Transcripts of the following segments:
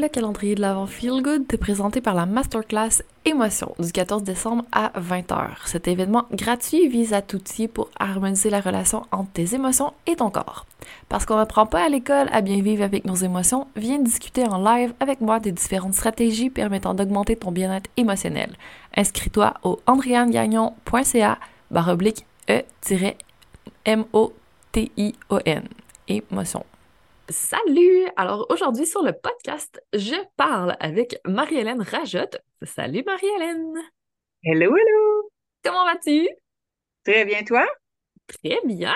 Le calendrier de l'avant Feel Good est présenté par la Masterclass Émotion du 14 décembre à 20h. Cet événement gratuit vise à t'outiller pour harmoniser la relation entre tes émotions et ton corps. Parce qu'on n'apprend pas à l'école à bien vivre avec nos émotions, viens discuter en live avec moi des différentes stratégies permettant d'augmenter ton bien-être émotionnel. Inscris-toi au andrianegagnon.ca baroblique E-M-O-T-I-O-N. Émotion. Salut! Alors aujourd'hui sur le podcast, je parle avec Marie-Hélène Rajotte. Salut Marie-Hélène! Hello, hello! Comment vas-tu? Très bien, toi? Très bien!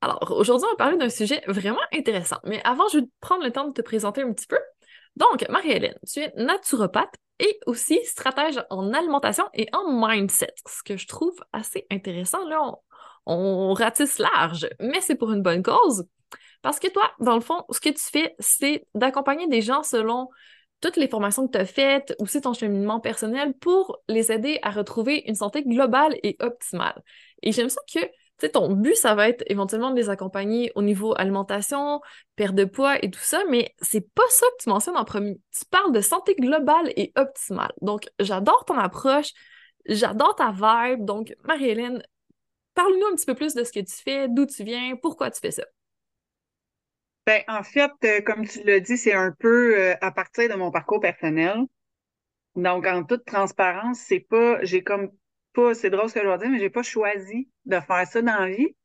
Alors aujourd'hui, on va parler d'un sujet vraiment intéressant. Mais avant, je vais prendre le temps de te présenter un petit peu. Donc, Marie-Hélène, tu es naturopathe et aussi stratège en alimentation et en mindset, ce que je trouve assez intéressant. Là, on, on ratisse large, mais c'est pour une bonne cause. Parce que toi, dans le fond, ce que tu fais, c'est d'accompagner des gens selon toutes les formations que tu as faites, aussi ton cheminement personnel pour les aider à retrouver une santé globale et optimale. Et j'aime ça que tu sais, ton but, ça va être éventuellement de les accompagner au niveau alimentation, perte de poids et tout ça, mais c'est pas ça que tu mentionnes en premier. Tu parles de santé globale et optimale. Donc, j'adore ton approche, j'adore ta vibe. Donc, Marie-Hélène, parle-nous un petit peu plus de ce que tu fais, d'où tu viens, pourquoi tu fais ça. Ben, en fait, euh, comme tu l'as dit, c'est un peu euh, à partir de mon parcours personnel. Donc, en toute transparence, c'est pas, j'ai comme pas, c'est drôle ce que je vais dire, mais j'ai pas choisi de faire ça dans la vie.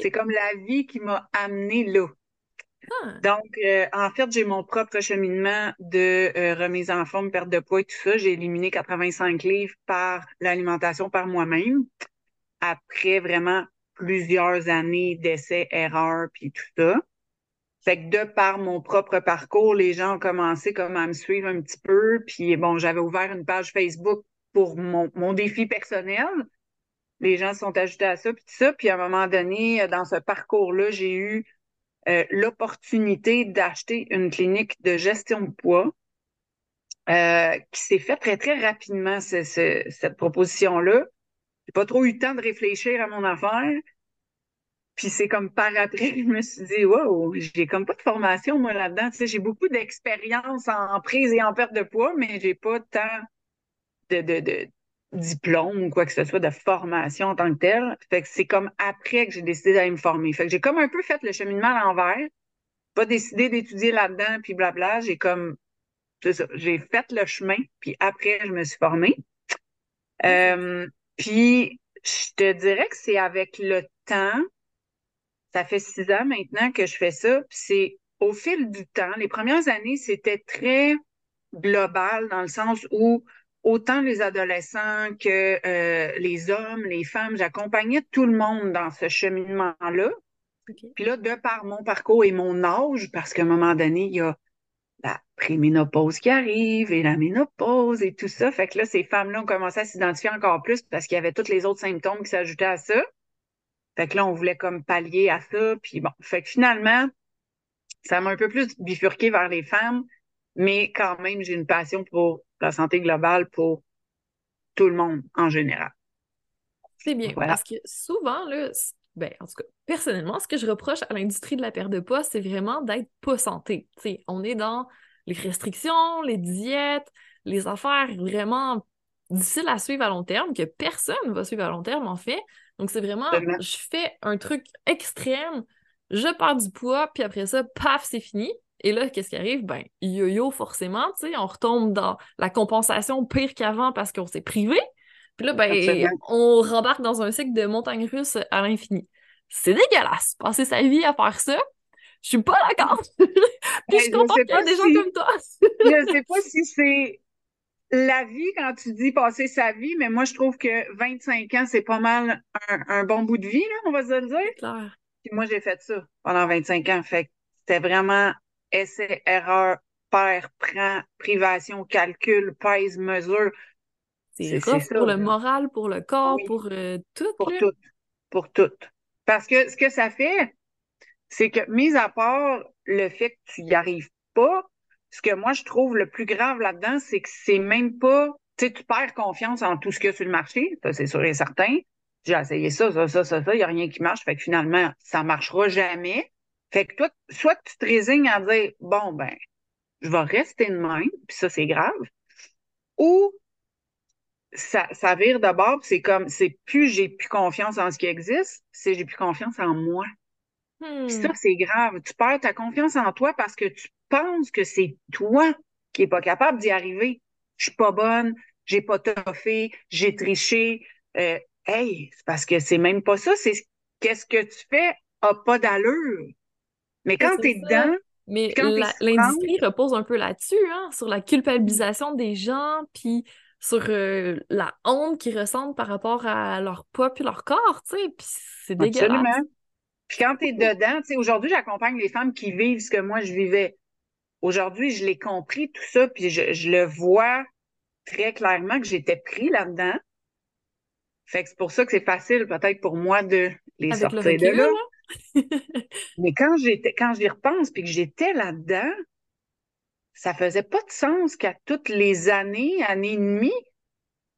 C'est comme la vie qui m'a amené là. Ah. Donc, euh, en fait, j'ai mon propre cheminement de remise en forme, perte de poids et tout ça. J'ai éliminé 85 livres par l'alimentation par moi-même. Après vraiment plusieurs années d'essais, erreurs, puis tout ça. Fait que de par mon propre parcours, les gens ont commencé comme à me suivre un petit peu. Puis bon, j'avais ouvert une page Facebook pour mon, mon défi personnel. Les gens sont ajoutés à ça, puis tout ça. Puis à un moment donné, dans ce parcours-là, j'ai eu euh, l'opportunité d'acheter une clinique de gestion de poids euh, qui s'est fait très, très rapidement, cette proposition-là. J'ai pas trop eu le temps de réfléchir à mon affaire. Puis c'est comme par après, je me suis dit, wow, j'ai comme pas de formation, moi, là-dedans. Tu sais, j'ai beaucoup d'expérience en prise et en perte de poids, mais j'ai pas tant de, de, de diplôme ou quoi que ce soit, de formation en tant que telle. Fait que c'est comme après que j'ai décidé d'aller me former. Fait que j'ai comme un peu fait le cheminement à l'envers, pas décidé d'étudier là-dedans, puis blabla. J'ai comme, c'est ça, j'ai fait le chemin, puis après, je me suis formée. Euh, puis, je te dirais que c'est avec le temps, ça fait six ans maintenant que je fais ça. C'est au fil du temps. Les premières années, c'était très global dans le sens où autant les adolescents que euh, les hommes, les femmes, j'accompagnais tout le monde dans ce cheminement-là. Puis là, de par mon parcours et mon âge, parce qu'à un moment donné, il y a la préménopause qui arrive et la ménopause et tout ça. Fait que là, ces femmes-là ont commencé à s'identifier encore plus parce qu'il y avait tous les autres symptômes qui s'ajoutaient à ça. Fait que là, on voulait comme pallier à ça. Puis bon, fait que finalement, ça m'a un peu plus bifurqué vers les femmes, mais quand même, j'ai une passion pour la santé globale pour tout le monde en général. C'est bien, parce que souvent, là, ben, en tout cas, personnellement, ce que je reproche à l'industrie de la perte de poids, c'est vraiment d'être pas santé. sais, on est dans les restrictions, les diètes, les affaires vraiment difficiles à suivre à long terme, que personne ne va suivre à long terme, en fait. Donc, c'est vraiment, je fais un truc extrême, je perds du poids, puis après ça, paf, c'est fini. Et là, qu'est-ce qui arrive? Ben, yo-yo, forcément, tu sais, on retombe dans la compensation pire qu'avant parce qu'on s'est privé. Puis là, ben, on rembarque dans un cycle de montagne russe à l'infini. C'est dégueulasse, passer sa vie à faire ça. Je suis pas d'accord. Puis je comprends qu'il y a des gens comme toi. je sais pas si c'est la vie quand tu dis passer sa vie, mais moi, je trouve que 25 ans, c'est pas mal un, bon bout de vie, là, on va se le dire. Puis moi, j'ai fait ça pendant 25 ans. Fait que c'était vraiment essai, erreur, père, prend, privation, calcul, pèse, mesure. C'est ça pour le moral, pour le corps, pour euh, tout. Pour tout. Pour tout. Parce que ce que ça fait, c'est que, mis à part le fait que tu n'y arrives pas, ce que moi je trouve le plus grave là-dedans, c'est que c'est même pas, tu sais, tu perds confiance en tout ce qu'il y a sur le marché, ça c'est sûr et certain. J'ai essayé ça, ça, ça, ça, ça, il n'y a rien qui marche, fait que finalement, ça marchera jamais. Fait que toi, soit tu te résignes à dire, bon, ben, je vais rester de même, puis ça, c'est grave, ou ça, ça vire d'abord, c'est comme, c'est plus j'ai plus confiance en ce qui existe, c'est j'ai plus confiance en moi. Hmm. ça, c'est grave. Tu perds ta confiance en toi parce que tu penses que c'est toi qui est pas capable d'y arriver. Je suis pas bonne, j'ai pas toffé, j'ai triché. Euh, hey, c'est parce que c'est même pas ça. C'est qu'est-ce que tu fais a pas d'allure. Mais quand tu es dedans, mais l'industrie repose un peu là-dessus, hein, sur la culpabilisation des gens, puis sur euh, la honte qu'ils ressentent par rapport à leur poids puis leur corps, tu sais, puis c'est dégueulasse. Absolument. Puis quand tu es dedans, tu sais, aujourd'hui, j'accompagne les femmes qui vivent ce que moi je vivais. Aujourd'hui, je l'ai compris, tout ça, puis je, le vois très clairement que j'étais pris là-dedans. Fait que c'est pour ça que c'est facile peut-être pour moi de les sortir de là. Mais quand j'étais, quand j'y repense puis que j'étais là-dedans, ça faisait pas de sens qu'à toutes les années, années et demie,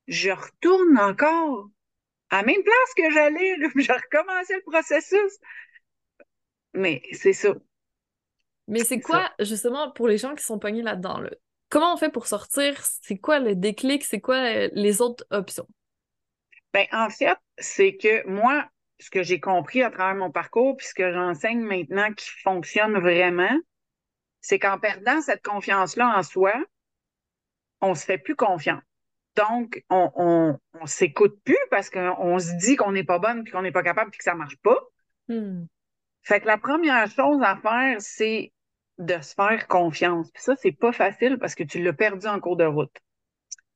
je retourne encore à la même place que j'allais, je recommençais le processus. Mais c'est ça. Mais c'est quoi, justement, pour les gens qui sont pognés là-dedans, là? comment on fait pour sortir? C'est quoi le déclic? C'est quoi euh, les autres options? Ben, en fait, c'est que moi, ce que j'ai compris à travers mon parcours, puis ce que j'enseigne maintenant qui fonctionne vraiment, c'est qu'en perdant cette confiance-là en soi, on se fait plus confiance. Donc, on, on, on s'écoute plus parce qu'on se dit qu'on n'est pas bonne, puis qu'on n'est pas capable, puis que ça marche pas. Hmm. Fait que la première chose à faire, c'est de se faire confiance. Puis ça, c'est pas facile parce que tu l'as perdu en cours de route.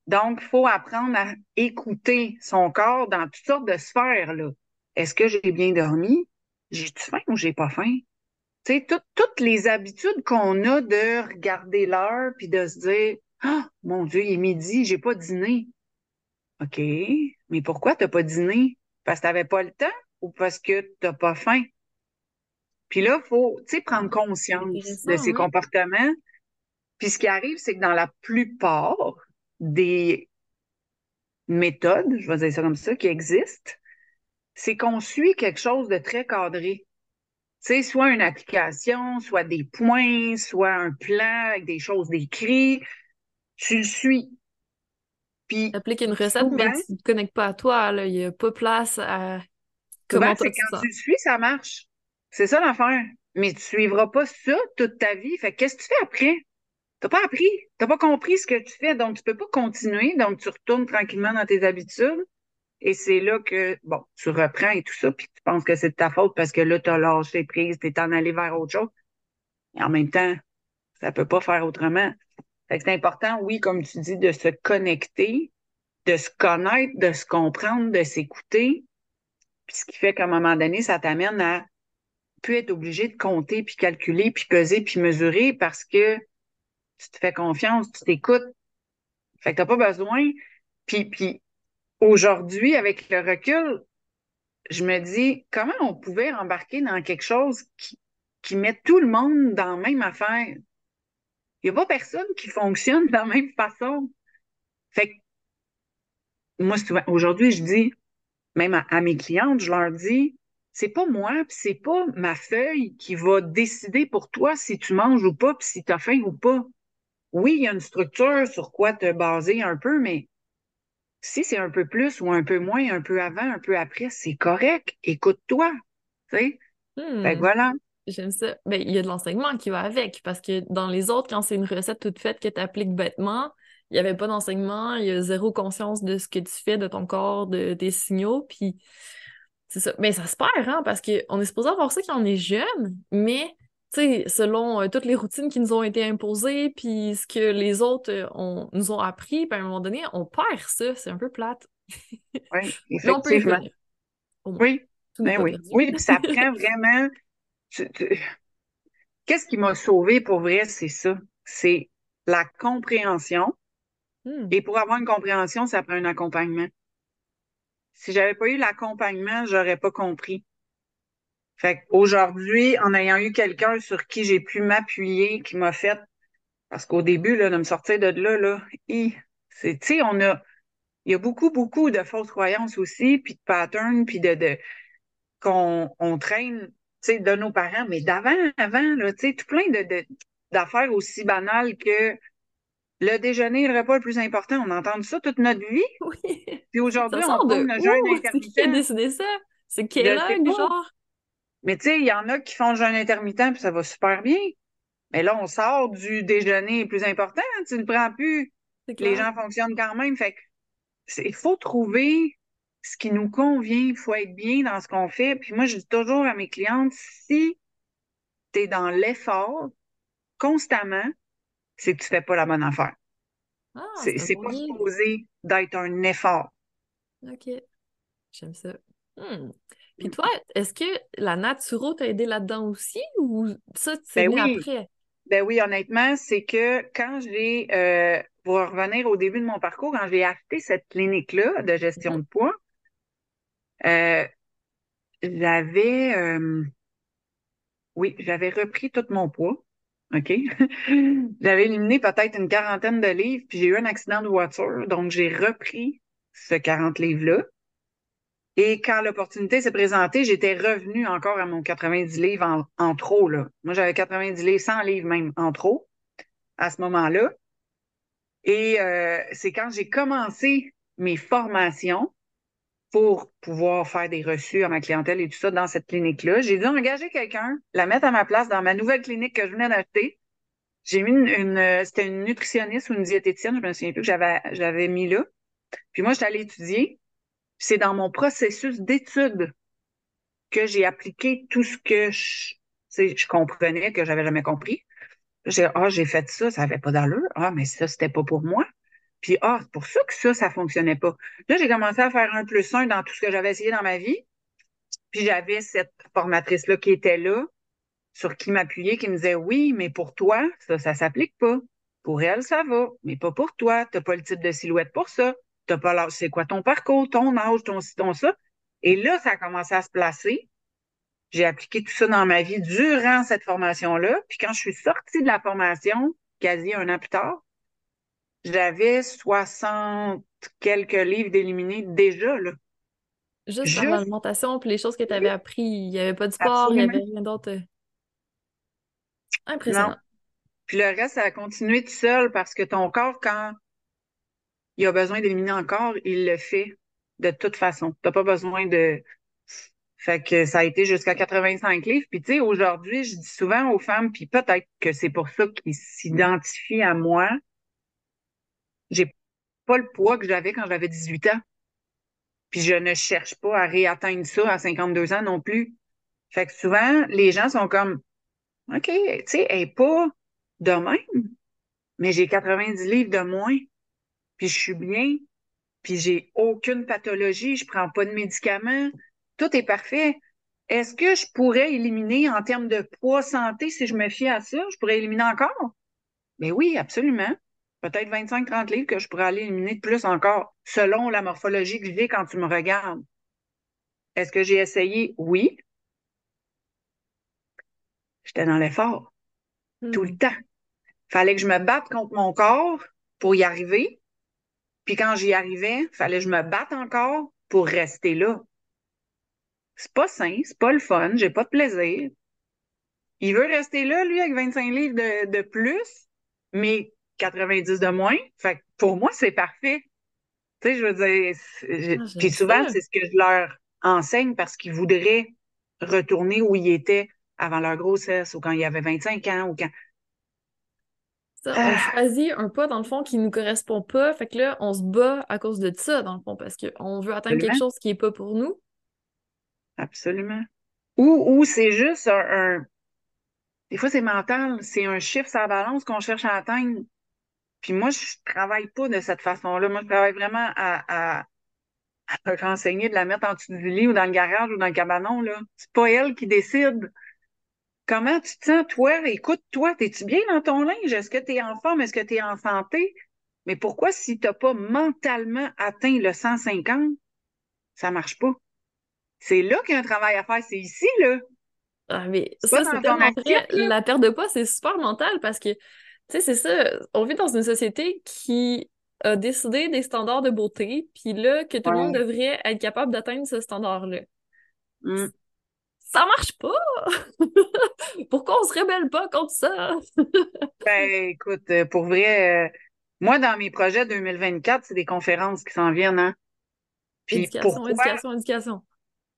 Donc, il faut apprendre à écouter son corps dans toutes sortes de sphères. Là. Est-ce que j'ai bien dormi? J'ai-tu faim ou j'ai pas faim? Tu sais, toutes les habitudes qu'on a de regarder l'heure puis de se dire Ah, mon Dieu, il est midi, j'ai pas dîné. OK, mais pourquoi t'as pas dîné? Parce que t'avais pas le temps ou parce que t'as pas faim? Puis là, il faut prendre conscience de ces comportements. Puis ce qui arrive, c'est que dans la plupart des méthodes, je vais dire ça comme ça, qui existent, c'est qu'on suit quelque chose de très cadré. Tu sais, soit une application, soit des points, soit un plan avec des choses décrites. Tu le suis. Puis. Applique une recette, mais tu ne te connectes pas à toi. Il n'y a pas place à. Comment c'est quand tu le suis, ça marche. C'est ça l'affaire. Mais tu suivras pas ça toute ta vie. Fait qu'est-ce que tu fais après? T'as pas appris. T'as pas compris ce que tu fais. Donc, tu peux pas continuer. Donc, tu retournes tranquillement dans tes habitudes. Et c'est là que, bon, tu reprends et tout ça, puis tu penses que c'est de ta faute parce que là, tu as lâché prise, tu es en allé vers autre chose. Et en même temps, ça peut pas faire autrement. C'est important, oui, comme tu dis, de se connecter, de se connaître, de se comprendre, de s'écouter. Puis ce qui fait qu'à un moment donné, ça t'amène à plus être obligé de compter, puis calculer, puis peser, puis mesurer parce que tu te fais confiance, tu t'écoutes. Fait que t'as pas besoin. Puis, puis aujourd'hui, avec le recul, je me dis comment on pouvait embarquer dans quelque chose qui, qui met tout le monde dans la même affaire? Il n'y a pas personne qui fonctionne de la même façon. Fait que moi, aujourd'hui, je dis, même à, mes clientes, je leur dis, c'est pas moi, c'est pas ma feuille qui va décider pour toi si tu manges ou pas, puis si tu as faim ou pas. Oui, il y a une structure sur quoi te baser un peu, mais si c'est un peu plus ou un peu moins, un peu avant, un peu après, c'est correct. Écoute-toi. Tu sais? Fait hmm. voilà. J'aime ça. Ben, il y a de l'enseignement qui va avec, parce que dans les autres, quand c'est une recette toute faite que tu appliques bêtement, il n'y avait pas d'enseignement, il y a zéro conscience de ce que tu fais, de ton corps, de tes signaux, puis c'est ça. Mais ça se perd, hein, parce qu'on est supposé avoir ça quand on est jeune, mais selon euh, toutes les routines qui nous ont été imposées, puis ce que les autres euh, nous ont appris, puis à un moment donné, on perd ça. C'est un peu plate. Oui, effectivement. oui, ben oui. Oui, puis ça prend vraiment. Qu'est-ce qui m'a sauvé pour vrai, c'est ça. C'est la compréhension. Hmm. Et pour avoir une compréhension, ça prend un accompagnement. Si j'avais pas eu l'accompagnement, j'aurais pas compris. Fait qu'aujourd'hui, en ayant eu quelqu'un sur qui j'ai pu m'appuyer, qui m'a fait, parce qu'au début, là, de me sortir de là, là, c'est, tu sais, on a, il y a beaucoup, beaucoup de fausses croyances aussi, puis de patterns, puis de, de qu'on on traîne, de nos parents, mais d'avant, avant, là, tu sais, tout plein de, d'affaires aussi banales que le déjeuner le repas le plus important. On entend ça toute notre vie. Oui. Puis aujourd'hui, on tourne le jeûne intermittent. C'est qui a décidé ça? C'est du genre? Mais tu sais, il y en a qui font le jeûne intermittent, puis ça va super bien. Mais là, on sort du déjeuner plus important. Tu ne prends plus. Les gens fonctionnent quand même. Fait que il faut trouver ce qui nous convient. Il faut être bien dans ce qu'on fait. Puis moi, je dis toujours à mes clientes, si tu es dans l'effort constamment, c'est que tu fais pas la bonne affaire. Ah, c'est pas supposé d'être un effort. OK. J'aime ça. Hmm. Puis toi, est-ce que la naturo t'a aidé là-dedans aussi ou ça, c'est ben après? Ben oui, honnêtement, c'est que quand j'ai, euh, pour revenir au début de mon parcours, quand j'ai acheté cette clinique-là de gestion mm-hmm. de poids, euh, j'avais, euh, oui, j'avais repris tout mon poids. OK? j'avais éliminé peut-être une quarantaine de livres, puis j'ai eu un accident de voiture, donc j'ai repris ce 40 livres-là. Et quand l'opportunité s'est présentée, j'étais revenue encore à mon 90 livres en, trop. Là. Moi, j'avais 90 livres, 100 livres même en trop à ce moment-là. Et euh, c'est quand j'ai commencé mes formations pour pouvoir faire des reçus à ma clientèle et tout ça dans cette clinique-là. J'ai dû engager quelqu'un, la mettre à ma place dans ma nouvelle clinique que je venais d'acheter. J'ai mis une, euh, c'était une nutritionniste ou une diététicienne, je me souviens plus que j'avais, j'avais mis là. Puis moi, j'étais allée étudier c'est dans mon processus d'étude que j'ai appliqué tout ce que je, je comprenais que j'avais jamais compris. J'ai ah j'ai fait ça, ça avait pas d'allure. Ah mais ça c'était pas pour moi. Puis ah c'est pour ça que ça ça fonctionnait pas. Là j'ai commencé à faire un plus un dans tout ce que j'avais essayé dans ma vie. Puis j'avais cette formatrice là qui était là, sur qui m'appuyer, qui me disait oui mais pour toi ça ça s'applique pas. Pour elle ça va, mais pas pour toi. T'as pas le type de silhouette pour ça t'as pas c'est quoi ton parcours, ton âge, ton ci, ton ça. Et là, ça a commencé à se placer. J'ai appliqué tout ça dans ma vie durant cette formation-là. Puis quand je suis sortie de la formation, quasi un an plus tard, j'avais 60 quelques livres d'éliminés déjà, là. Juste, l'alimentation, puis les choses que tu avais appris. Il n'y avait pas de sport, il n'y avait rien d'autre. Impressionnant. Puis le reste, ça a continué tout seul parce que ton corps, quand il a besoin d'éliminer encore, il le fait de toute façon. Tu n'as pas besoin de. Fait que ça a été jusqu'à 85 livres. Puis tu sais, aujourd'hui, je dis souvent aux femmes, puis peut-être que c'est pour ça qu'ils s'identifient à moi. J'ai pas le poids que j'avais quand j'avais 18 ans. Puis je ne cherche pas à réatteindre ça à 52 ans non plus. Fait que souvent, les gens sont comme OK, tu sais, elle n'est pas de même, mais j'ai 90 livres de moins puis je suis bien, puis j'ai aucune pathologie, je prends pas de médicaments, tout est parfait. Est-ce que je pourrais éliminer en termes de poids santé si je me fie à ça? Je pourrais éliminer encore? Mais oui, absolument. Peut-être 25-30 livres que je pourrais aller éliminer de plus encore, selon la morphologie que j'ai quand tu me regardes. Est-ce que j'ai essayé? Oui. J'étais dans l'effort. Tout le hmm. temps. Fallait que je me batte contre mon corps pour y arriver. Puis quand j'y arrivais, fallait que je me batte encore pour rester là. C'est pas sain, c'est pas le fun, j'ai pas de plaisir. Il veut rester là, lui, avec 25 livres de, plus, mais 90 de moins. Fait pour moi, c'est parfait. Tu sais, je veux dire, puis souvent, c'est ce que je leur enseigne parce qu'ils voudraient retourner où ils étaient avant leur grossesse ou quand il y avait 25 ans ou quand. Ça, on Ah. choisit un pas, dans le fond, qui nous correspond pas. Fait que là, on se bat à cause de ça, dans le fond, parce qu'on veut atteindre quelque chose qui est pas pour nous. Absolument. Ou, ou c'est juste un, un- Des fois, c'est mental. C'est un chiffre la balance qu'on cherche à atteindre. Puis moi, je travaille pas de cette façon-là. Moi, je travaille vraiment à, à, à te renseigner de la mettre en dessous du lit ou dans le garage ou dans le cabanon, là. C'est pas elle qui décide. Comment tu te sens, toi? Écoute, toi, t'es-tu bien dans ton linge? Est-ce que t'es en forme? Est-ce que t'es en santé? Mais pourquoi, si t'as pas mentalement atteint le 150, ça marche pas? C'est là qu'il y a un travail à faire. C'est ici, là. Ah, mais ça, c'est tellement vrai. La perte de poids, c'est super mental parce que, tu sais, c'est ça. On vit dans une société qui a décidé des standards de beauté, puis là, que tout le monde devrait être capable d'atteindre ce standard-là. Mm. Ça marche pas! Pourquoi on se rébelle pas contre ça? Ben, écoute, euh, pour vrai, euh, moi, dans mes projets 2024, c'est des conférences qui s'en viennent, hein. Puis Éducation, pourquoi? éducation, éducation.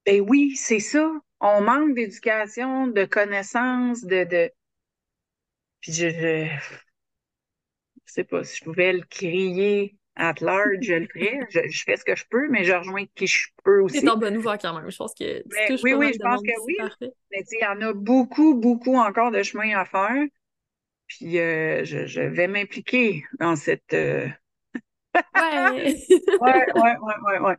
Ben oui, c'est ça. On manque d'éducation, de connaissances, de, de... Puis je, je... je sais pas, si je pouvais le crier at large, je le ferais. Je, je fais ce que je peux, mais je rejoins qui je peux aussi. en bonne voie quand même. Je pense que tu Mais oui, oui, je pense que c'est oui. parfait. Mais tu sais, il y en a beaucoup, beaucoup encore de chemin à faire. Puis euh, je, je vais m'impliquer dans cette... euh, Ouais! Ouais, ouais, ouais, ouais, ouais.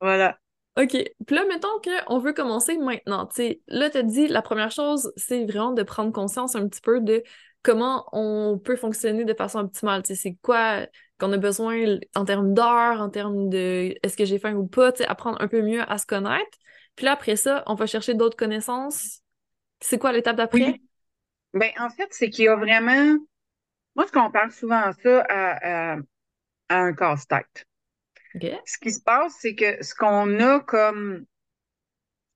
Voilà. OK. Puis là, mettons qu'on veut commencer maintenant. Tu sais, là, tu dit, la première chose, c'est vraiment de prendre conscience un petit peu de comment on peut fonctionner de façon optimale. C'est quoi qu'on a besoin en termes d'heures, en termes de est-ce que j'ai faim ou pas, apprendre un peu mieux à se connaître. Puis là, après ça, on va chercher d'autres connaissances. C'est quoi l'étape d'après? Ben, en fait, c'est qu'il y a vraiment... Moi, je compare souvent ça à, à, à un casse-tête. OK. Ce qui se passe, c'est que ce qu'on a comme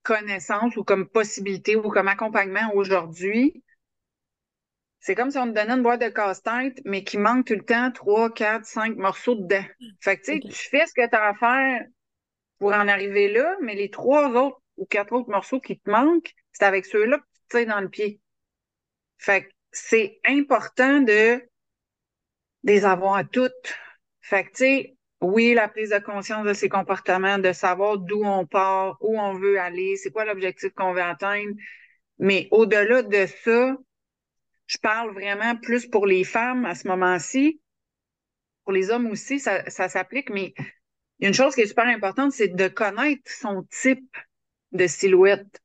connaissance ou comme possibilité ou comme accompagnement aujourd'hui, c'est comme si on te donnait une boîte de casse-tête, mais qui manque tout le temps trois, quatre, cinq morceaux dedans. Fait que, tu sais, OK. tu fais ce que tu as à faire pour en arriver là, mais les trois autres ou quatre autres morceaux qui te manquent, c'est avec ceux-là que tu te tires dans le pied. Fait que c'est important de les avoir toutes. Fait que, tu sais, oui, la prise de conscience de ses comportements, de savoir d'où on part, où on veut aller, c'est quoi l'objectif qu'on veut atteindre. Mais au-delà de ça, je parle vraiment plus pour les femmes à ce moment-ci. Pour les hommes aussi, ça, ça s'applique, mais il y a une chose qui est super importante, c'est de connaître son type de silhouette.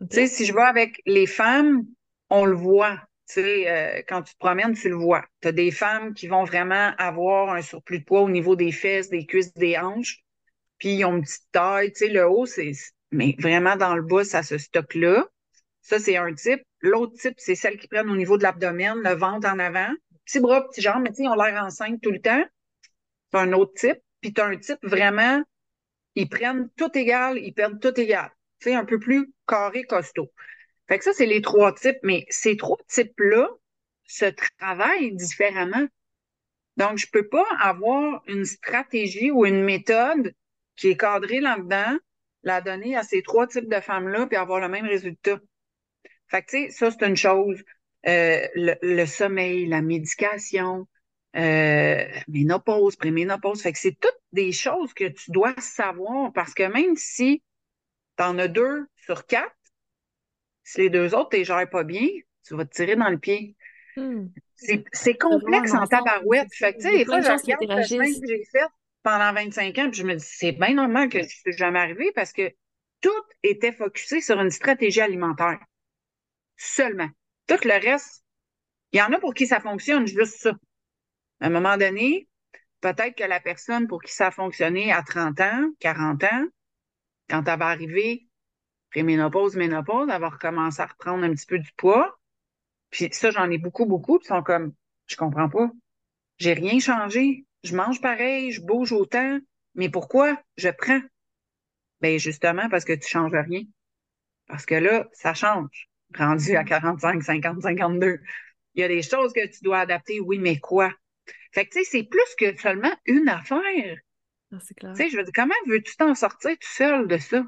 OK. Tu sais, si je vais avec les femmes, on le voit. Tu sais, euh, quand tu te promènes, tu le vois. Tu as des femmes qui vont vraiment avoir un surplus de poids au niveau des fesses, des cuisses, des hanches. Puis ils ont une petite taille. Tu sais, le haut, c'est... Mais vraiment, dans le bas, ça se stocke-là. Ça, c'est un type. L'autre type, c'est celles qui prennent au niveau de l'abdomen, le ventre en avant. Petits bras, petits jambes, mais tu sais, ils ont l'air enceintes tout le temps. C'est un autre type. Puis tu as un type vraiment, ils prennent tout égal, ils perdent tout égal. Tu sais, un peu plus carré, costaud. Fait que ça, c'est les trois types. Mais ces trois types-là se travaillent différemment. Donc, je peux pas avoir une stratégie ou une méthode qui est cadrée là-dedans, la donner à ces trois types de femmes-là, puis avoir le même résultat. Fait que, tu sais, ça, c'est une chose. Euh, le, sommeil, la médication, euh, ménopause, préménopause. Fait que c'est toutes des choses que tu dois savoir parce que même si tu en as deux sur quatre, si les deux autres, tu les gères pas bien, tu vas te tirer dans le pied. Hmm. C'est complexe en tabarouette. ça. Fait que, tu sais, des fois, je regarde le chemin que j'ai fait pendant 25 ans, puis je me dis, c'est bien normal que je suis jamais arrivé parce que tout était focusé sur une stratégie alimentaire. Seulement. Tout le reste, il y en a pour qui ça fonctionne, juste ça. À un moment donné, peut-être que la personne pour qui ça a fonctionné à 30 ans, 40 ans, quand elle va arriver préménopause, ménopause, elle va recommencer à reprendre un petit peu du poids. Puis ça, j'en ai beaucoup, beaucoup, puis ils sont comme, je comprends pas. J'ai rien changé. Je mange pareil, je bouge autant. Mais pourquoi je prends? Ben, justement, parce que tu changes rien. Parce que là, ça change. Rendu à 45, 50, 52. Il y a des choses que tu dois adapter, oui, mais quoi? Fait que, tu sais, c'est plus que seulement une affaire. Ah, c'est clair. Tu sais, je veux dire, comment veux-tu t'en sortir tout seul de ça?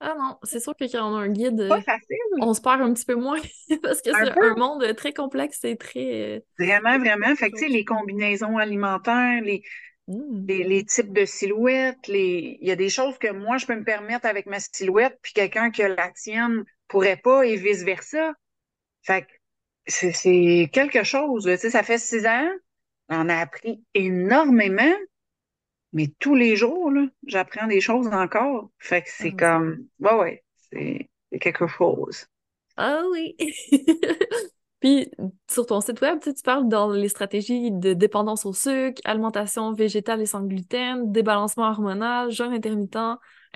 Ah non, c'est sûr que quand on a un guide, Pas facile. on se perd un petit peu moins parce que c'est un monde très complexe et très. Vraiment, vraiment. Fait que, tu sais, les combinaisons alimentaires, les, Hmm. les, les types de silhouettes, les... il y a des choses que moi, je peux me permettre avec ma silhouette, puis quelqu'un qui a la tienne pourrait pas, et vice-versa. Fait que c'est quelque chose. Tu sais, ça fait six ans, on a appris énormément, mais tous les jours, là, j'apprends des choses encore. Fait que c'est Ah, comme, ouais, ouais, c'est quelque chose. Ah oui! Puis sur ton site web, tu parles dans les stratégies de dépendance au sucre, alimentation végétale et sans gluten, débalancement hormonal, jeûne intermittent,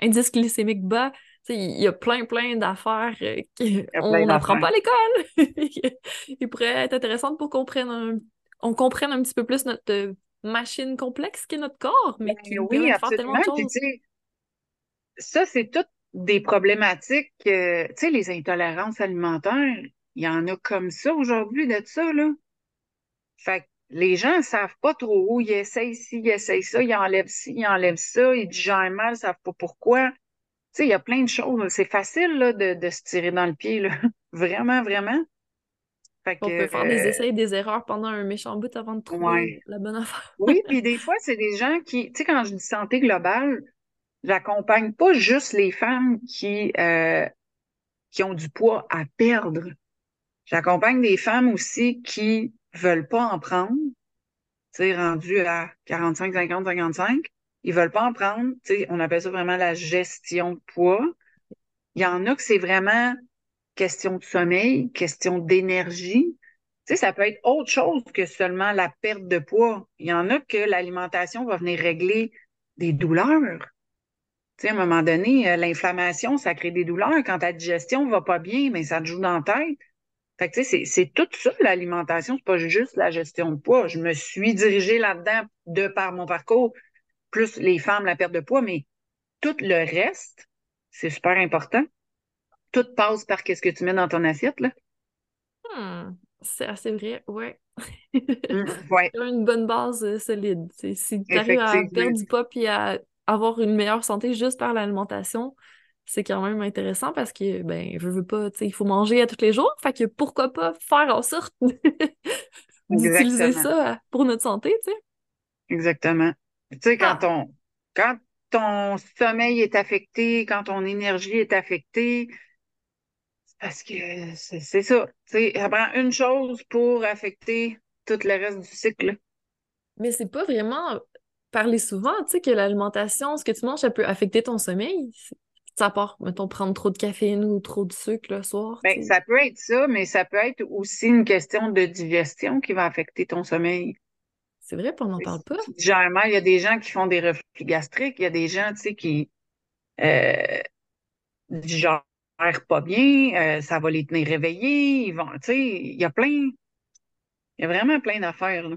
indice glycémique bas. Tu sais, il y a plein, plein d'affaires euh, Il qu'on n'apprend pas à l'école. Ils pourraient être intéressantes pour qu'on comprenne un, on comprenne un petit peu plus notre machine complexe qui est notre corps, mais qui Ben nous oui, permet de faire tellement de choses. ça, c'est toutes des problématiques. euh, tu sais, les intolérances alimentaires, il y en a comme ça aujourd'hui de ça, là. Fait que les gens ne savent pas trop où. Ils essayent ci, ils essayent ça, ils enlèvent ci, ils enlèvent ça, ils digèrent mal, ils ne savent pas pourquoi. Tu sais, il y a plein de choses. C'est facile, là, de, de se tirer dans le pied, là. Vraiment, vraiment. Fait que, On peut faire des euh, essais et des erreurs pendant un méchant bout avant de trouver ouais. la bonne affaire. Oui, puis des fois, c'est des gens qui, tu sais, quand je dis santé globale, j'accompagne pas juste les femmes qui, euh, qui ont du poids à perdre. J'accompagne des femmes aussi qui veulent pas en prendre, tu sais, rendues à 45, 50, 55. Ils veulent pas en prendre. Tu sais, on appelle ça vraiment la gestion de poids. Il y en a que c'est vraiment question de sommeil, question d'énergie. Tu ça peut être autre chose que seulement la perte de poids. Il y en a que l'alimentation va venir régler des douleurs. Tu sais, à un moment donné, euh, l'inflammation, ça crée des douleurs. Quand ta digestion va pas bien, mais ça te joue dans la tête. C'est tout ça, l'alimentation. C'est pas juste la gestion de poids. Je me suis dirigée là-dedans de par mon parcours, plus les femmes, la perte de poids, mais tout le reste, c'est super important. Tout passe par qu'est-ce que tu mets dans ton assiette, là. Hmm, c'est assez vrai, ouais. Mm, ouais, une bonne base euh, solide. Si tu arrives à perdre du poids puis à avoir une meilleure santé juste par l'alimentation, c'est quand même intéressant parce que, ben, je veux pas, tu sais, il faut manger à tous les jours. Fait que pourquoi pas faire en sorte d'utiliser ça pour notre santé, tu sais? Exactement. Tu sais, quand Ah, ton, quand ton sommeil est affecté, quand ton énergie est affectée, parce que c'est ça. Tu sais, ça prend une chose pour affecter tout le reste du cycle. mais c'est pas vraiment parler souvent, tu sais, que l'alimentation, ce que tu manges, ça peut affecter ton sommeil. Ça part, mettons, prendre trop de caféine ou trop de sucre le soir, Ben, ça peut être ça, mais ça peut être aussi une question de digestion qui va affecter ton sommeil. C'est vrai, on n'en parle pas. mal, il y a des gens qui font des reflux gastriques, il y a des gens, tu sais, qui euh, digèrent pas bien, euh, ça va les tenir réveillés, ils vont, tu sais, il y a plein, il y a vraiment plein d'affaires, là.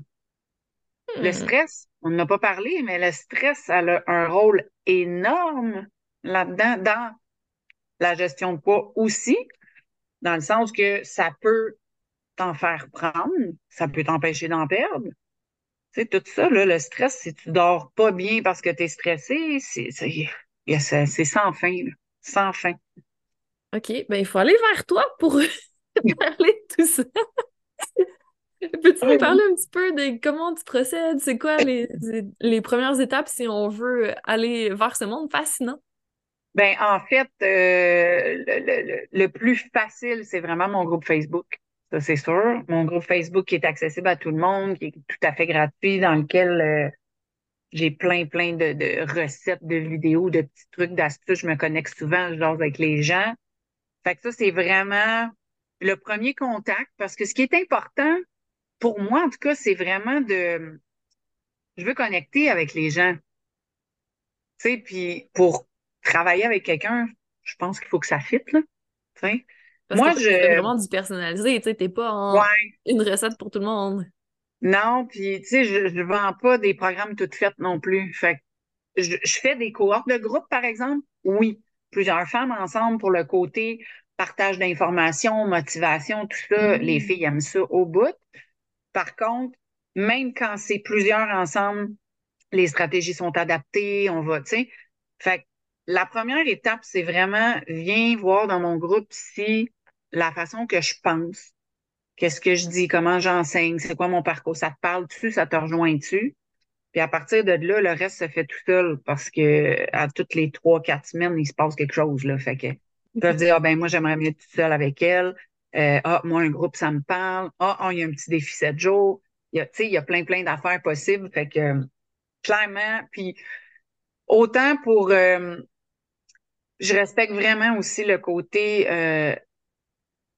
Le Hmm. stress, on n'a pas parlé, mais le stress, a un rôle énorme là-dedans, dans la gestion de poids aussi, dans le sens que ça peut t'en faire prendre, ça peut t'empêcher d'en perdre. Tu sais, tout ça, là, le stress, si tu dors pas bien parce que tu es stressé, c'est c'est- c'est sans fin, là. Sans fin. OK, ben il faut aller vers toi pour parler de tout ça. Peux-tu nous parler un petit peu de comment tu procèdes? C'est quoi les, les premières étapes si on veut aller vers ce monde fascinant? Ben, en fait, euh, le, le- le- plus facile, c'est vraiment mon groupe Facebook. Ça, c'est sûr. Mon groupe Facebook qui est accessible à tout le monde, qui est tout à fait gratuit, dans lequel euh, j'ai plein, plein de, de recettes, de vidéos, de petits trucs, d'astuces. Je me connecte souvent, je jase avec les gens. Fait que ça, c'est vraiment le premier contact, parce que ce qui est important, pour moi, en tout cas, c'est vraiment de... Je veux connecter avec les gens. Tu sais, puis pour travailler avec quelqu'un, je pense qu'il faut que ça fitte, là. Tu sais. Parce Moi, que je... vraiment du personnalisé, tu sais, t'es pas en Ouais, une recette pour tout le monde. non, puis tu sais, je, je vends pas des programmes toutes faites non plus. Fait que je, je fais des cohortes de groupe, par exemple? Oui, plusieurs femmes ensemble pour le côté partage d'informations, motivation, tout ça. Les Mm. filles aiment ça au bout. Par contre, même quand c'est plusieurs ensemble, les stratégies sont adaptées, on va, tu sais. Fait que la première étape, c'est vraiment, viens voir dans mon groupe si la façon que je pense, qu'est-ce que je dis, comment j'enseigne, c'est quoi mon parcours, ça te parle-tu, ça te rejoint-tu? Puis à partir de là, le reste se fait tout seul parce que à toutes les trois, quatre semaines, il se passe quelque chose. Là. Fait que ils peuvent dire Ah ben moi, j'aimerais mieux tout seul avec elle. Euh, ah, moi, un groupe, ça me parle. Ah, ah, il y a un petit défi sept jours. Il y a, il y a plein, plein d'affaires possibles. Fait que clairement, puis autant pour euh, je respecte vraiment aussi le côté euh,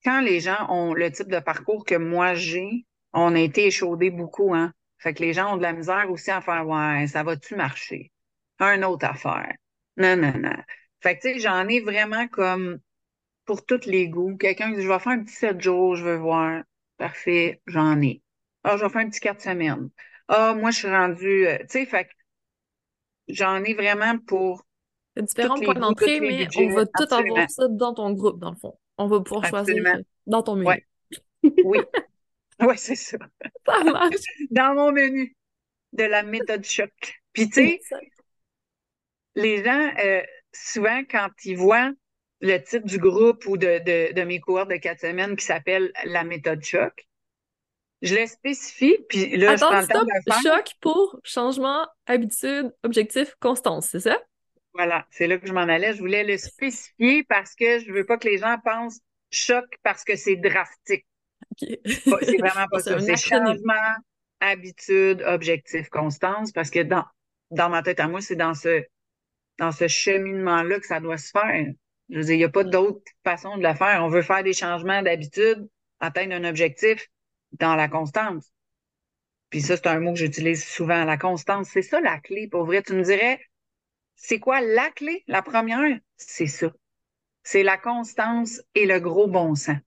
quand les gens ont le type de parcours que moi j'ai, on a été échaudés beaucoup, hein. Fait que les gens ont de la misère aussi à faire Ouais, ça va-tu marcher? Un autre affaire. Non, non, non. Fait que tu sais, j'en ai vraiment comme pour tous les goûts. Quelqu'un dit Je vais faire un petit sept jours, je veux voir. Parfait, j'en ai. Ah, je vais faire un petit quatre semaines. Ah, moi, je suis rendue. Euh, tu sais, fait que j'en ai vraiment pour différents points d'entrée, mais on va tout avoir ça dans ton groupe, dans le fond. On va pouvoir choisir dans ton menu. oui. Oui, c'est ça. Ça marche. Dans mon menu de la méthode choc. Puis, tu sais, les gens, euh, souvent, quand ils voient le titre du groupe ou de, de, de mes cours de quatre semaines qui s'appelle la méthode choc, je le spécifie, puis là, je prends le temps de le faire. choc pour changement, habitude, objectif, constance, c'est ça? Voilà, c'est là que je m'en allais. Je voulais le spécifier parce que je veux pas que les gens pensent choc parce que c'est drastique. C'est vraiment pas ça. C'est changement, habitude, objectif, constance, parce que dans, dans ma tête à moi, c'est dans ce, dans ce cheminement-là que ça doit se faire. Je veux dire, il n'y a pas d'autre façon de le faire. On veut faire des changements d'habitude, atteindre un objectif dans la constance. Puis ça, c'est un mot que j'utilise souvent, la constance. C'est ça la clé, pour vrai. Tu me dirais, c'est quoi la clé? La première, c'est ça. C'est la constance et le gros bon sens.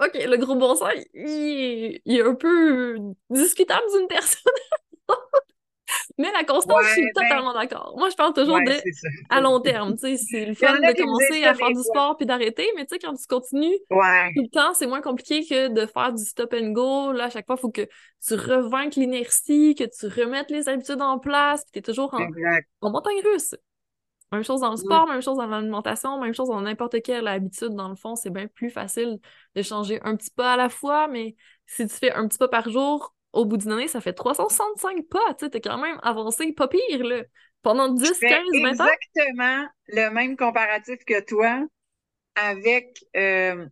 OK, le gros bon sens, il, est un peu discutable d'une personne. Mais la constance, je suis ben totalement d'accord. Moi, je parle toujours de à long terme. C'est le fun de commencer à faire du sport puis d'arrêter, mais tu sais, quand tu continues tout le temps, c'est moins compliqué que de faire du stop and go. Là, à chaque fois, il faut que tu revainques l'inertie, que tu remettes les habitudes en place, puis tu es toujours en, en montagne russe. Même chose dans le sport, même chose dans l'alimentation, même chose dans n'importe quelle habitude. Dans le fond, c'est bien plus facile de changer un petit pas à la fois, mais si tu fais un petit pas par jour, au bout d'une année, ça fait 365 pas. Tu sais, t'es quand même avancé, pas pire, là. Pendant 10, 15, 20 ans. Exactement le même comparatif que toi avec. Euh,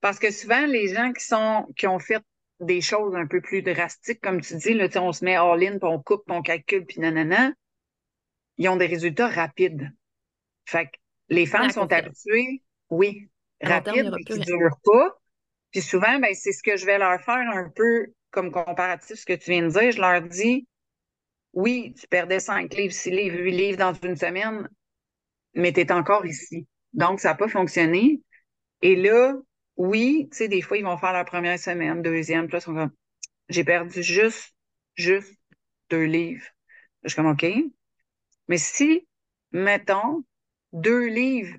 parce que souvent, les gens qui sont qui ont fait des choses un peu plus drastiques, comme tu dis, là, on se met all-in, puis on coupe, puis on calcule, puis nanana, ils ont des résultats rapides. Fait que les femmes sont habituées, oui, rapides, mais qui ne durent pas. Puis souvent, ben, c'est ce que je vais leur faire un peu comme comparatif, ce que tu viens de dire. Je leur dis, oui, tu perdais 5 livres, 6 livres, 8 livres dans une semaine, mais tu es encore ici. Donc, ça n'a pas fonctionné. Et là, oui, tu sais, des fois, ils vont faire leur première semaine, deuxième, puis là, ils sont comme, j'ai perdu juste, juste deux livres. Je suis comme, OK. Mais si, mettons, deux livres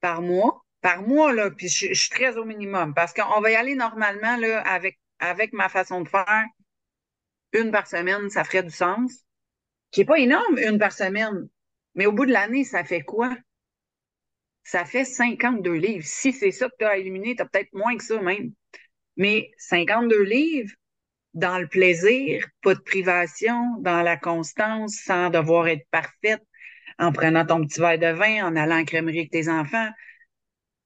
par mois, par mois, là, puis je, suis très au minimum, parce qu'on va y aller normalement, là, avec, avec ma façon de faire, une par semaine, ça ferait du sens. Qui n'est pas énorme, une par semaine. Mais au bout de l'année, ça fait quoi? Ça fait 52 livres. Si c'est ça que tu as éliminé, tu as peut-être moins que ça même. Mais 52 livres, dans le plaisir, pas de privation, dans la constance, sans devoir être parfaite, en prenant ton petit verre de vin, en allant en crèmerie avec tes enfants.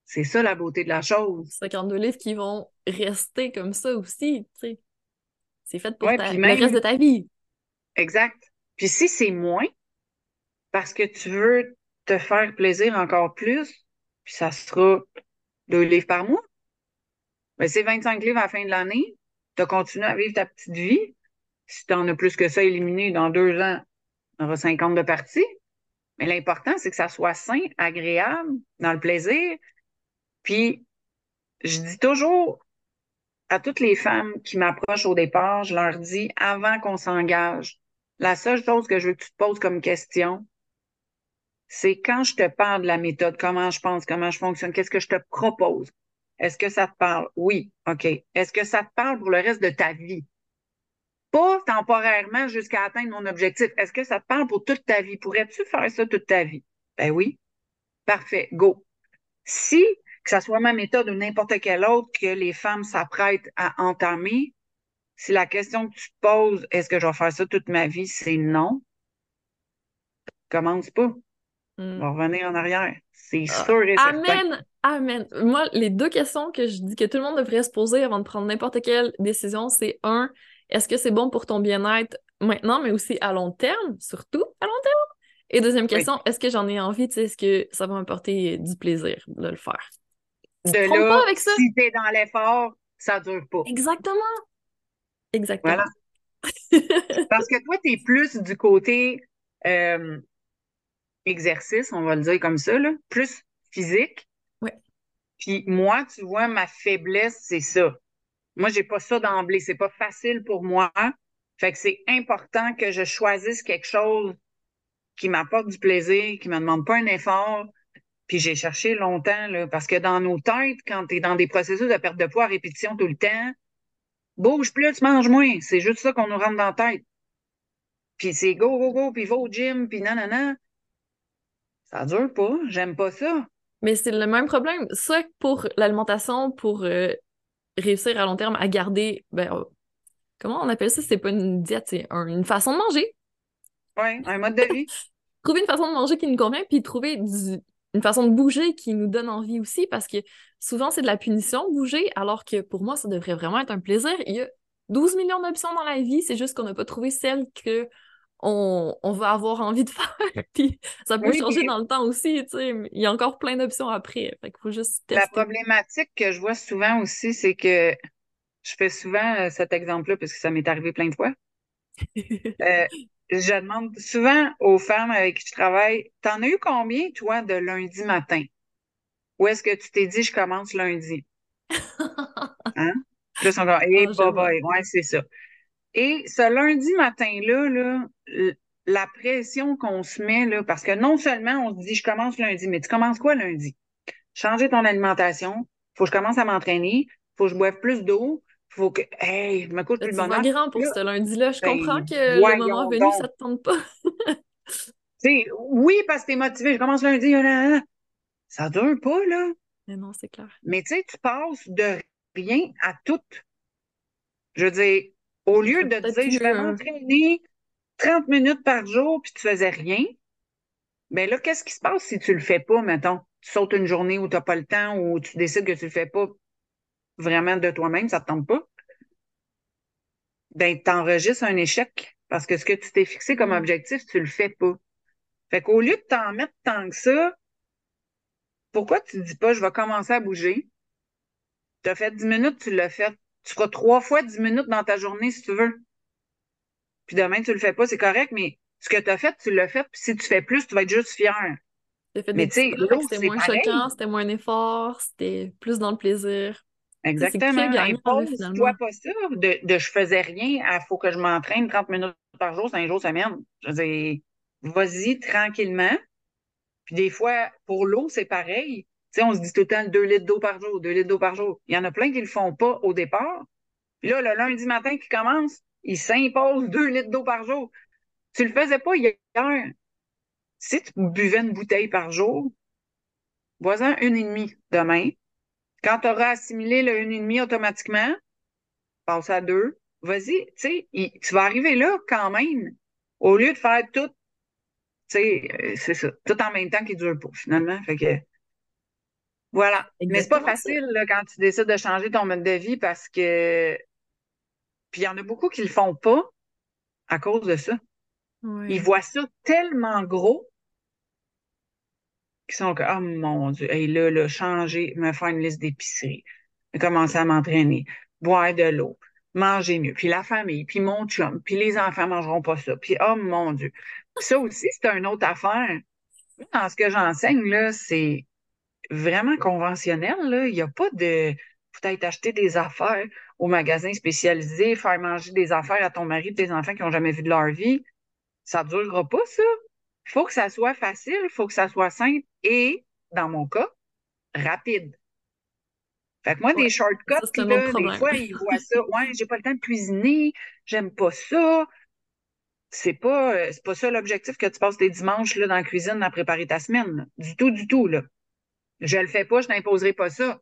C'est ça la beauté de la chose. 52 livres qui vont rester comme ça aussi, tu sais. C'est fait pour le reste de ta vie. Exact. Puis si c'est moins, parce que tu veux te faire plaisir encore plus, puis ça sera deux livres par mois, ben c'est 25 livres à la fin de l'année. Tu as continué à vivre ta petite vie. Si tu en as plus que ça éliminé dans deux ans, tu auras 50 de parties. Mais l'important, c'est que ça soit sain, agréable, dans le plaisir. Puis, je dis toujours à toutes les femmes qui m'approchent au départ, je leur dis, avant qu'on s'engage, la seule chose que je veux que tu te poses comme question, c'est quand je te parle de la méthode, comment je pense, comment je fonctionne, qu'est-ce que je te propose? Est-ce que ça te parle? Oui. OK. Est-ce que ça te parle pour le reste de ta vie? Pas temporairement jusqu'à atteindre mon objectif. Est-ce que ça te parle pour toute ta vie? Pourrais-tu faire ça toute ta vie? Ben oui. Parfait. Go. Si, que ce soit ma méthode ou n'importe quelle autre que les femmes s'apprêtent à entamer, si la question que tu te poses, est-ce que je vais faire ça toute ma vie, c'est non, commence pas. On va revenir en arrière. C'est ah. sûr et certain. Amen! Amen! Moi, les deux questions que je dis que tout le monde devrait se poser avant de prendre n'importe quelle décision, c'est un, est-ce que c'est bon pour ton bien-être maintenant, mais aussi à long terme, surtout à long terme? Et deuxième question, est-ce que j'en ai envie? Est-ce que ça va m'apporter du plaisir de le faire? De là, pas avec ça. si t'es dans l'effort, ça dure pas. Exactement. Exactement. Voilà. Parce que toi, t'es plus du côté euh, exercice, on va le dire comme ça, là, plus physique. Oui. Puis moi, tu vois, ma faiblesse, c'est ça. Moi, j'ai pas ça d'emblée. C'est pas facile pour moi. Fait que c'est important que je choisisse quelque chose qui m'apporte du plaisir, qui me demande pas un effort. Puis j'ai cherché longtemps, là, parce que dans nos têtes, quand tu es dans des processus de perte de poids à répétition tout le temps, bouge plus, tu manges moins. C'est juste ça qu'on nous rentre dans la tête. Puis c'est go, go, go, puis va au gym, puis nanana. Ça dure pas. J'aime pas ça. Mais c'est le même problème. Ça, pour l'alimentation, pour euh, réussir à long terme à garder, ben, euh, comment on appelle ça? C'est pas une diète, c'est une façon de manger. Oui, un mode de vie. trouver une façon de manger qui nous convient, puis trouver une façon de bouger qui nous donne envie aussi, parce que souvent, c'est de la punition, bouger, alors que pour moi, ça devrait vraiment être un plaisir. Il y a 12 millions d'options dans la vie, c'est juste qu'on n'a pas trouvé celle que on, va avoir envie de faire. puis ça peut changer dans le temps aussi, tu sais. Il y a encore plein d'options après. Fait qu'il faut juste tester. La problématique que je vois souvent aussi, c'est que je fais souvent euh, cet exemple-là parce que ça m'est arrivé plein de fois. Euh, je demande souvent aux femmes avec qui je travaille, t'en as eu combien, toi, de lundi matin? Ou est-ce que tu t'es dit, je commence lundi? Hein? Plus encore, hey, oh, ouais, c'est ça. Et ce lundi matin-là, là, la pression qu'on se met, là, parce que non seulement on se dit, je commence lundi, mais tu commences quoi lundi? Changer ton alimentation, faut que je commence à m'entraîner, faut que je boive plus d'eau, faut que, hey, je me coûte plus le bonheur. C'est grand pour ce lundi-là. Je ben, comprends que le moment venu, ça te tente pas. oui, parce que t'es motivé. Je commence lundi. Ça dure pas, là. Mais non, c'est clair. Mais tu sais, tu passes de rien à tout. Je veux dire, au lieu de te dire, je vais m'entraîner 30 minutes par jour, puis tu faisais rien, ben là, qu'est-ce qui se passe si tu le fais pas, mettons? Tu sautes une journée où tu n'as pas le temps, ou tu décides que tu le fais pas vraiment de toi-même, ça te tente pas? Ben, t'enregistres un échec parce que ce que tu t'es fixé comme mm. objectif, tu le fais pas. Fait qu'au lieu de t'en mettre tant que ça, pourquoi tu dis pas, je vais commencer à bouger? Tu as fait 10 minutes, tu l'as fait tu feras trois fois dix minutes dans ta journée si tu veux. Puis demain, tu le fais pas, c'est correct, mais ce que tu as fait, tu l'as fait. Puis si tu fais plus, tu vas être juste fier. mais tu sais, c'était moins choquant, c'était moins effort, c'était plus dans le plaisir. Exactement. Impose-toi pas ça de, de, je faisais rien, il faut que je m'entraîne 30 minutes par jour, 5 jours semaine. Je veux dire, vas-y tranquillement. Puis des fois, pour l'eau, c'est pareil on se dit tout le temps 2 litres d'eau par jour, 2 litres d'eau par jour. Il y en a plein qui le font pas au départ. Puis là, le lundi matin qui commence, ils s'imposent 2 litres d'eau par jour. Tu le faisais pas hier. Si tu buvais une bouteille par jour, bois-en une et demie demain. Quand tu auras assimilé le une et demie automatiquement, passe à deux. Vas-y, tu sais, tu vas arriver là quand même. Au lieu de faire tout, tu sais, euh, c'est ça, tout en même temps qui dure pas, finalement. Fait que, voilà. Mais c'est pas facile là, quand tu décides de changer ton mode de vie parce que. Puis il y en a beaucoup qui le font pas à cause de ça. Ils voient ça tellement gros qu'ils sont comme Oh mon Dieu, hey, là, là, changer, me faire une liste d'épicerie, commencer à m'entraîner, boire de l'eau, manger mieux, puis la famille, puis mon chum, puis les enfants mangeront pas ça, puis oh mon Dieu. Ça aussi, c'est une autre affaire. Dans ce que j'enseigne, là, c'est vraiment conventionnel. Là. Il n'y a pas de peut-être acheter des affaires au magasin spécialisé, faire manger des affaires à ton mari et tes enfants qui n'ont jamais vu de leur vie. Ça ne durera pas, ça. Il faut que ça soit facile, il faut que ça soit simple et, dans mon cas, rapide. Fait que moi, des shortcuts, là, des fois, ils voient ça. Ouais, j'ai pas le temps de cuisiner, j'aime pas ça. C'est pas, euh, c'est pas ça l'objectif que tu passes tes dimanches là, dans la cuisine à préparer ta semaine. Du tout, du tout. Là. Je le fais pas, je n'imposerai pas ça.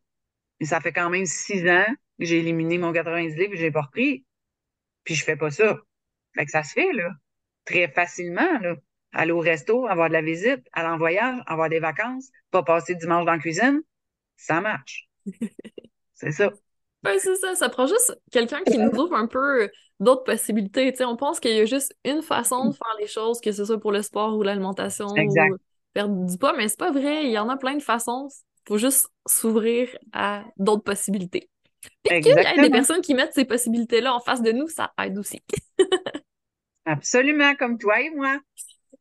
Mais ça fait quand même six ans que j'ai éliminé mon 90 livres et j'ai pas repris. Puis je fais pas ça. Fait que ça se fait, là. Très facilement, là. Aller au resto, avoir de la visite, aller en voyage, avoir des vacances, pas passer dimanche dans la cuisine, ça marche. c'est ça. Ben, c'est ça, ça prend juste quelqu'un qui nous ouvre un peu d'autres possibilités. sais, on pense qu'il y a juste une façon de faire les choses, que ce soit pour le sport ou l'alimentation ou perdre du poids, mais c'est pas vrai. Il y en a plein de façons. Il faut juste s'ouvrir à d'autres possibilités. Puis qu'il y ait des personnes qui mettent ces possibilités-là en face de nous, ça aide aussi. Absolument, comme toi et moi.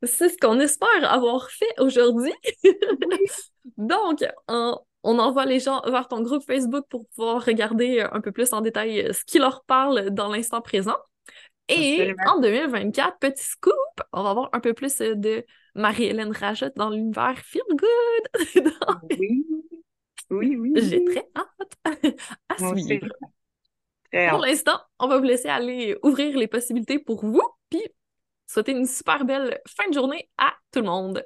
C'est ce qu'on espère avoir fait aujourd'hui. Donc, on, envoie les gens vers ton groupe Facebook pour pouvoir regarder un peu plus en détail euh, ce qui leur parle dans l'instant présent. Et en 2024, petit scoop, on va avoir un peu plus de Marie-Hélène Rajotte dans l'univers Feel Good. oui. Oui, oui. J'ai très hâte à suivre. Pour l'instant, on va vous laisser aller ouvrir les possibilités pour vous, puis souhaiter une super belle fin de journée à tout le monde.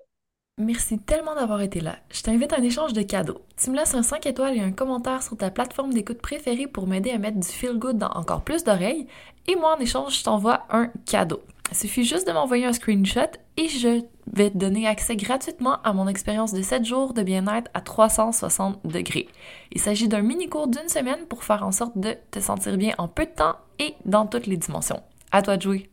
Merci tellement d'avoir été là. Je t'invite à un échange de cadeaux. Tu me laisses un 5 étoiles et un commentaire sur ta plateforme d'écoute préférée pour m'aider à mettre du feel good dans encore plus d'oreilles. Et moi, en échange, je t'envoie un cadeau. Il suffit juste de m'envoyer un screenshot et je vais te donner accès gratuitement à mon expérience de 7 jours de bien-être à 360 degrés. Il s'agit d'un mini-cours d'une semaine pour faire en sorte de te sentir bien en peu de temps et dans toutes les dimensions. À toi de jouer!